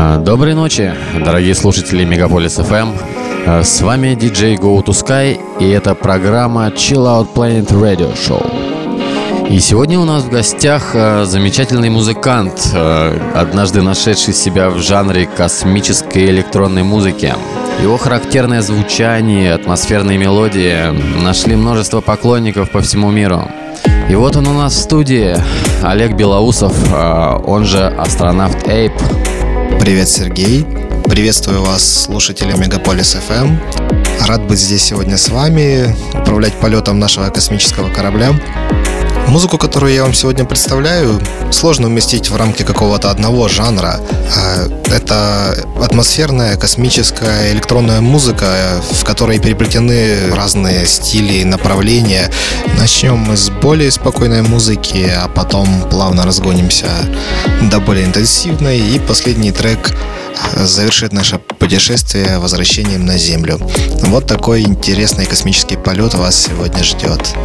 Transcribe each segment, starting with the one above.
Доброй ночи, дорогие слушатели Мегаполис FM. А, С вами диджей Go to Sky, и это программа Chill Out Planet Radio Show. И сегодня у нас в гостях а, замечательный музыкант, а, однажды нашедший себя в жанре космической электронной музыки. Его характерное звучание, атмосферные мелодии нашли множество поклонников по всему миру. И вот он у нас в студии, Олег Белоусов, а, он же астронавт Эйп. Привет, Сергей. Приветствую вас, слушатели Мегаполис FM. Рад быть здесь сегодня с вами, управлять полетом нашего космического корабля. Музыку, которую я вам сегодня представляю, сложно уместить в рамки какого-то одного жанра. А, Это атмосферная, космическая, электронная музыка, в которой переплетены разные стили и направления. Начнем мы с более спокойной музыки, а потом плавно разгонимся до более интенсивной. И последний трек завершит наше путешествие возвращением на Землю. Вот такой интересный космический полет вас сегодня ждет.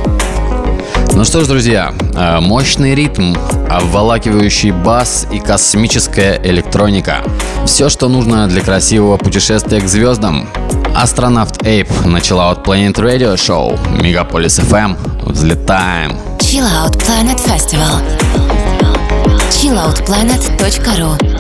Ну что ж, друзья, э, мощный ритм, обволакивающий бас и космическая электроника. Все, что нужно для красивого путешествия к звездам. Астронавт Эйп начала от Planet Radio Show, Мегаполис FM. Взлетаем. Chill Out Planet Festival. chilloutplanet.ru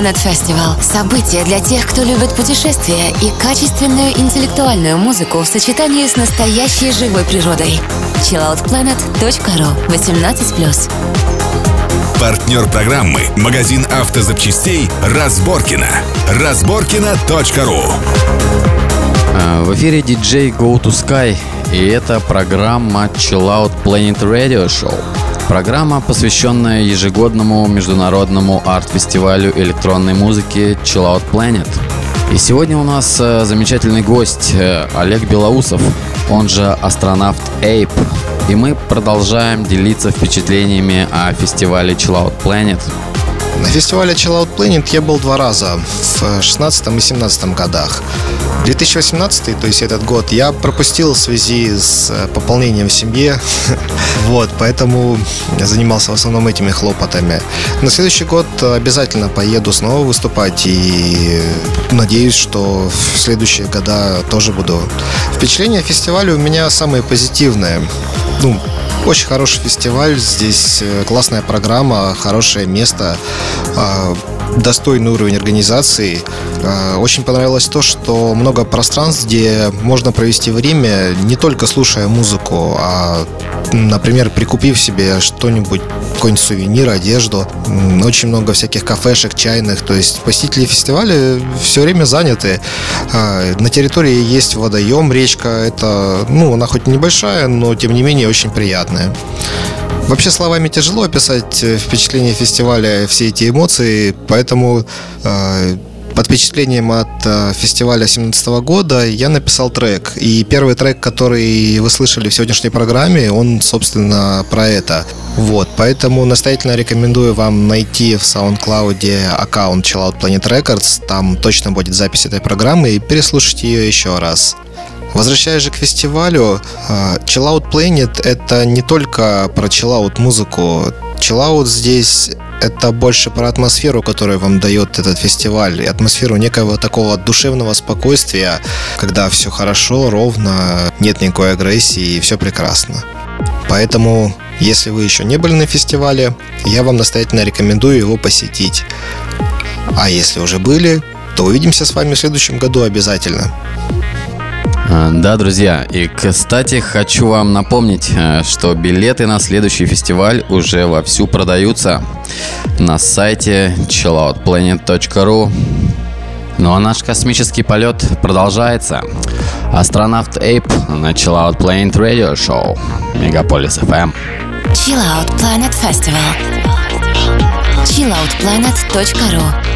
Planet Festival – событие для тех, кто любит путешествия и качественную интеллектуальную музыку в сочетании с настоящей живой природой. chilloutplanet.ru 18+. Партнер программы – магазин автозапчастей «Разборкина». Разборкина.ру А, В эфире диджей Go to Sky, и это программа Chill Out Planet Radio Show. Программа, посвященная ежегодному международному арт-фестивалю электронной музыки Chill Out Planet. И сегодня у нас э, замечательный гость э, Олег Белоусов, он же астронавт Эйп. И мы продолжаем делиться впечатлениями о фестивале Chill Out Planet. На фестивале Chill Out Planet я был два раза, в 16 и 17 годах. 2018, то есть этот год, я пропустил в связи с э, пополнением в семье. Вот, поэтому я занимался в основном этими хлопотами. На следующий год обязательно поеду снова выступать и надеюсь, что в следующие года тоже буду. Впечатление фестиваля у меня самые позитивные. Ну, очень хороший фестиваль, здесь э, классная программа, хорошее место, достойный уровень организации. А, Очень понравилось то, что много пространств, где можно провести время не только слушая музыку, а например, прикупив себе что-нибудь, какой-нибудь сувенир, одежду. Очень много всяких кафешек, чайных. То есть посетители фестиваля все время заняты. А, на территории есть водоем, речка. Это, ну, она хоть небольшая, но тем не менее очень приятная. Вообще словами тяжело описать э, впечатление фестиваля, все эти эмоции, поэтому э, под впечатлением от э, фестиваля 2017 года я написал трек. И первый трек, который вы слышали в сегодняшней программе, он, собственно, про это. Вот, поэтому настоятельно рекомендую вам найти в SoundCloud аккаунт Chill Out Planet Records. Там точно будет запись этой программы и переслушать ее еще раз. Возвращаясь же к фестивалю, э, Chill Out Planet это не только про out музыку. Out здесь это больше про атмосферу, которую вам дает этот фестиваль, и атмосферу некого такого душевного спокойствия, когда все хорошо, ровно, нет никакой агрессии и все прекрасно. Поэтому, если вы еще не были на фестивале, я вам настоятельно рекомендую его посетить. А если уже были, то увидимся с вами в следующем году обязательно. А, да, друзья, и, кстати, хочу вам напомнить, э, что билеты на следующий фестиваль уже вовсю продаются на сайте chilloutplanet.ru. Ну а наш космический полет продолжается. Астронавт Эйп на Chill Out Planet Radio Show. Мегаполис FM. Chill Out Planet Festival. chilloutplanet.ru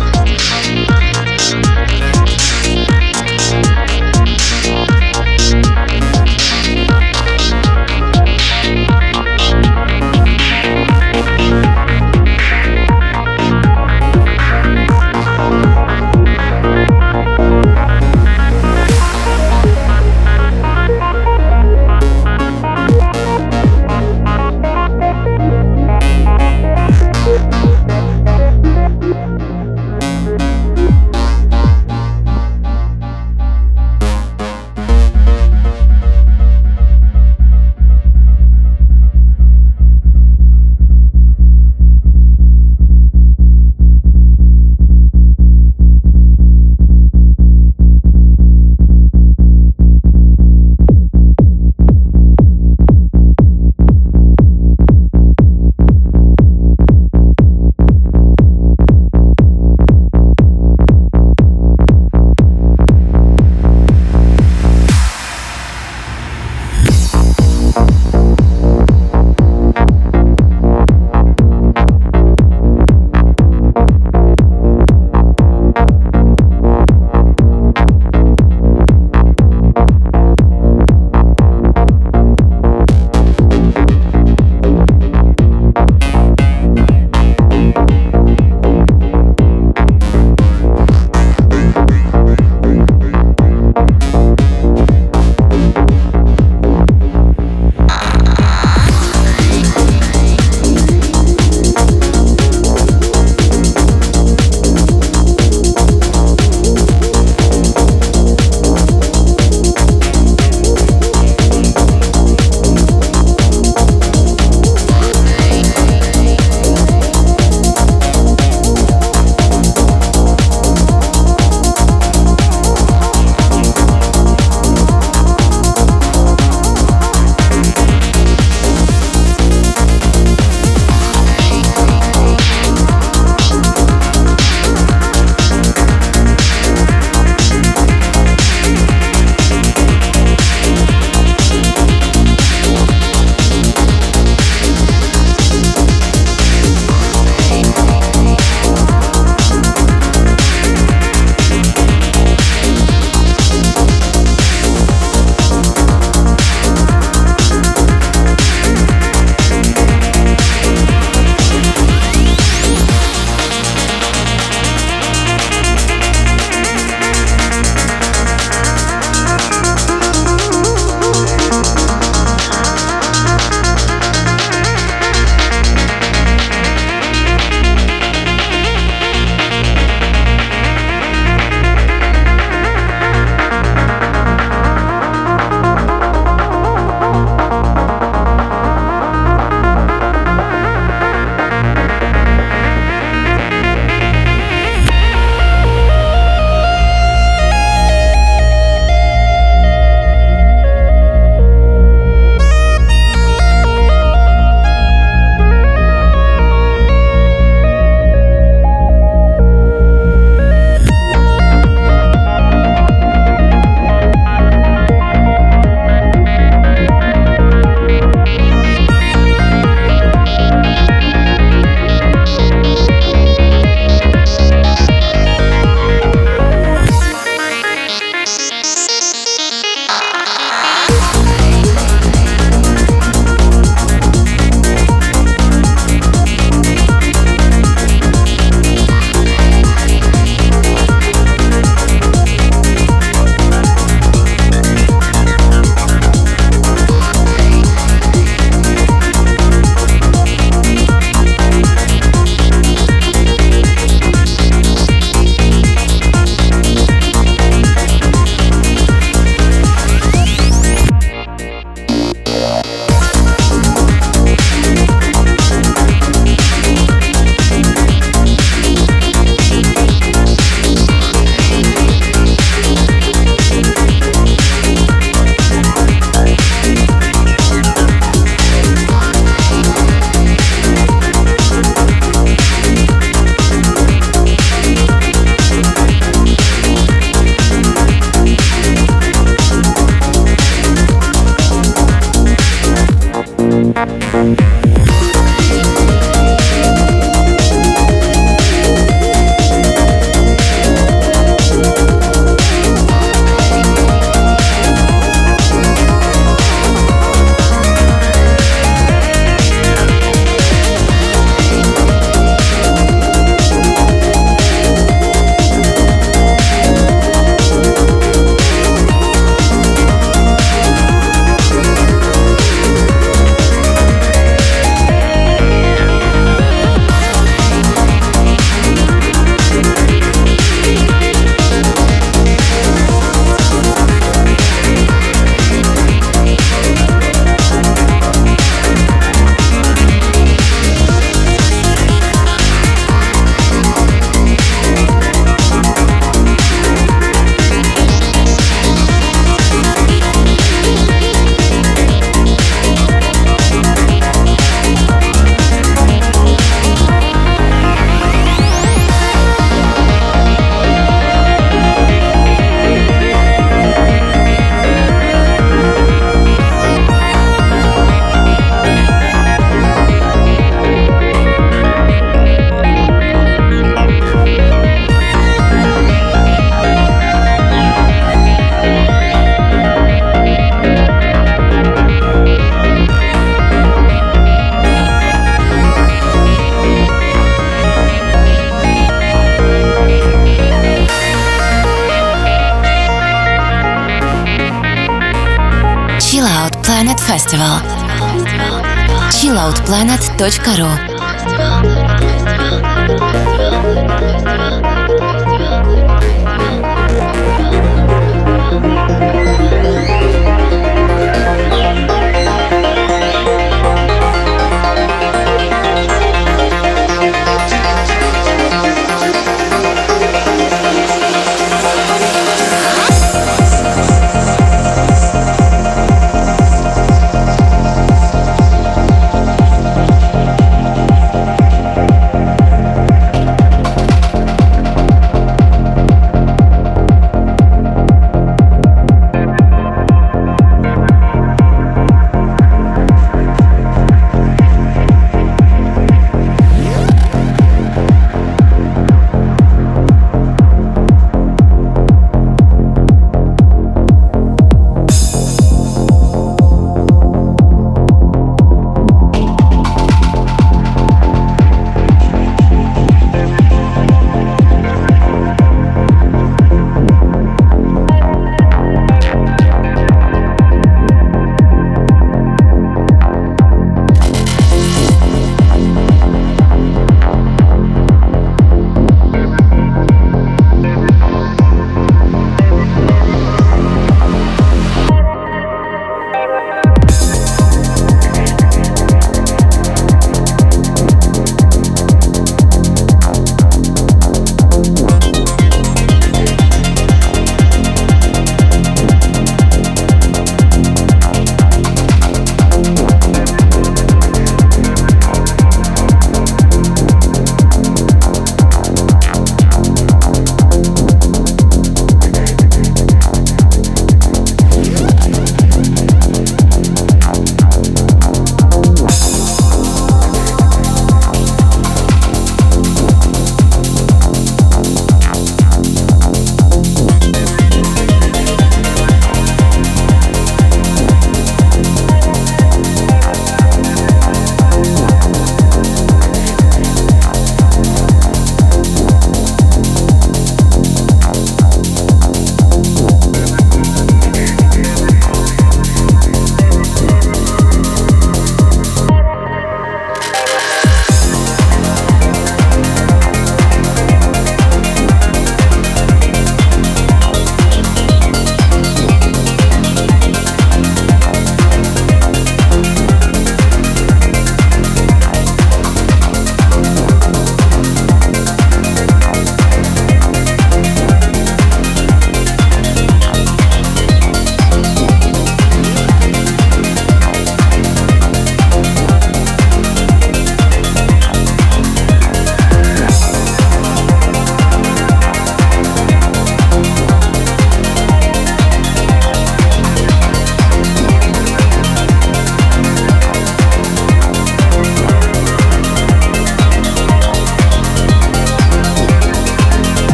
chilloutplanet.ru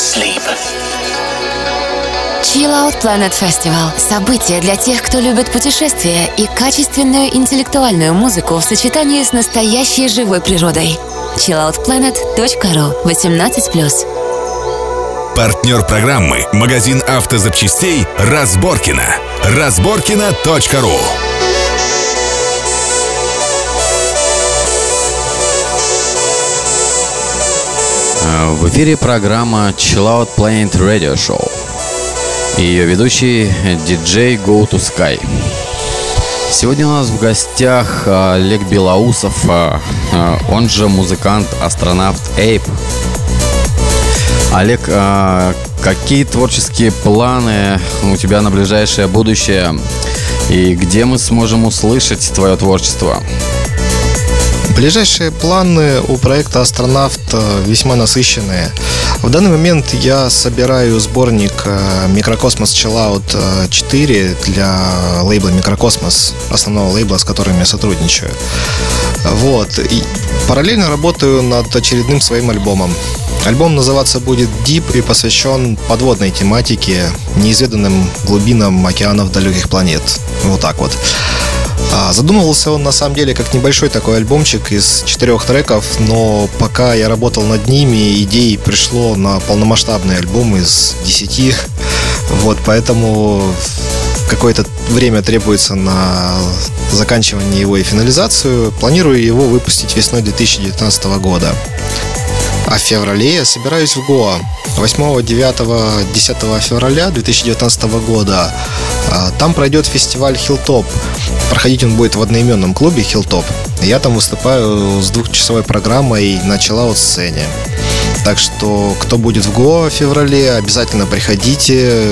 who never sleep. Chill Out Planet Festival – событие для тех, кто любит путешествия и качественную интеллектуальную музыку в сочетании с настоящей живой природой. chilloutplanet.ru 18+. Партнер программы – магазин автозапчастей «Разборкина». Разборкина.ру В эфире программа Chill Out Planet Radio Show. Ее ведущий диджей Go to Sky. Сегодня у нас в гостях э, Олег Белоусов, э, э, он же музыкант-астронавт Эйп. Олег, э, какие творческие планы у тебя на ближайшее будущее? И где мы сможем услышать твое творчество? Ближайшие планы у проекта «Астронавт» э, весьма насыщенные. В данный момент я собираю сборник э, «Микрокосмос Chillout э, 4» для лейбла «Микрокосмос», основного лейбла, с которым я сотрудничаю. Вот. И параллельно работаю над очередным своим альбомом. Альбом называться будет Deep и посвящен подводной тематике, неизведанным глубинам океанов далеких планет. Вот так вот. А, Задумывался он на самом деле как небольшой такой альбомчик из четырех треков, но пока я работал над ними, идей пришло на полномасштабный альбом из десяти. Вот, поэтому какое-то время требуется на заканчивание его и финализацию. Планирую его выпустить весной 2019 года. А в феврале я собираюсь в Гоа. 8, 9, 10 февраля 2019 года. А, Там пройдет фестиваль Hilltop. Проходить он будет в одноименном клубе Hilltop. Я там выступаю с двухчасовой программой на чиллаут сцене. Так что, кто будет в Гоа в феврале, обязательно приходите.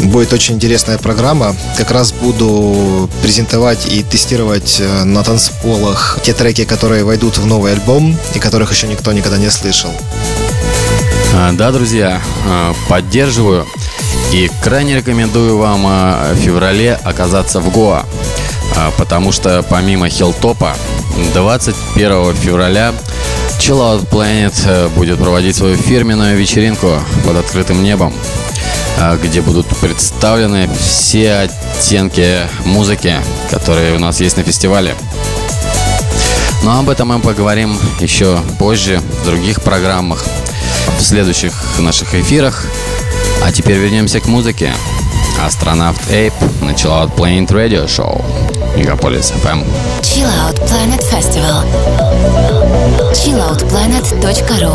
Будет очень интересная программа. Как раз буду презентовать и тестировать э, на танцполах те треки, которые войдут в новый альбом и которых еще никто никогда не слышал. А, Да, друзья, а, поддерживаю и крайне рекомендую вам а, в феврале оказаться в Гоа, потому что помимо Хилтопа 21 февраля Chill Out Planet э, будет проводить свою фирменную вечеринку под открытым небом, а, где будут представлены все оттенки музыки, которые у нас есть на фестивале. Но об этом мы поговорим еще позже в других программах, в следующих наших эфирах. А теперь вернемся к музыке. Астронавт Эйп на Chill Out Planet Radio Show. Мегаполис FM. Chill Out Planet Festival. chilloutplanet.ru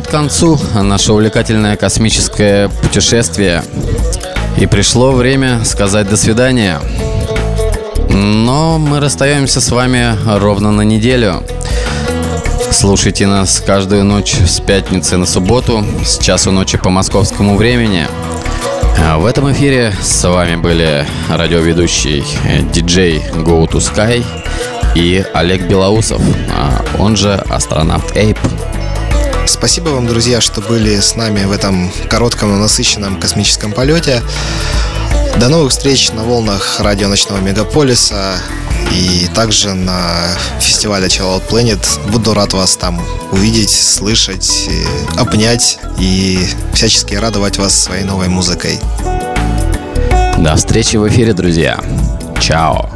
подходит к концу наше увлекательное космическое путешествие. И пришло время сказать до свидания. Но мы расстаемся с вами ровно на неделю. Слушайте нас каждую ночь с пятницы на субботу с часу ночи по московскому времени. А В этом эфире с вами были радиоведущий э, диджей Go to Sky и Олег Белоусов, а он же астронавт Эйп. Спасибо вам, друзья, что были с нами в этом коротком, но насыщенном космическом полете. До новых встреч на волнах радио Ночного Мегаполиса и также на фестивале Chill Out Planet. Буду рад вас там увидеть, слышать, э, обнять и всячески радовать вас своей новой музыкой. До встречи в эфире, друзья. Чао.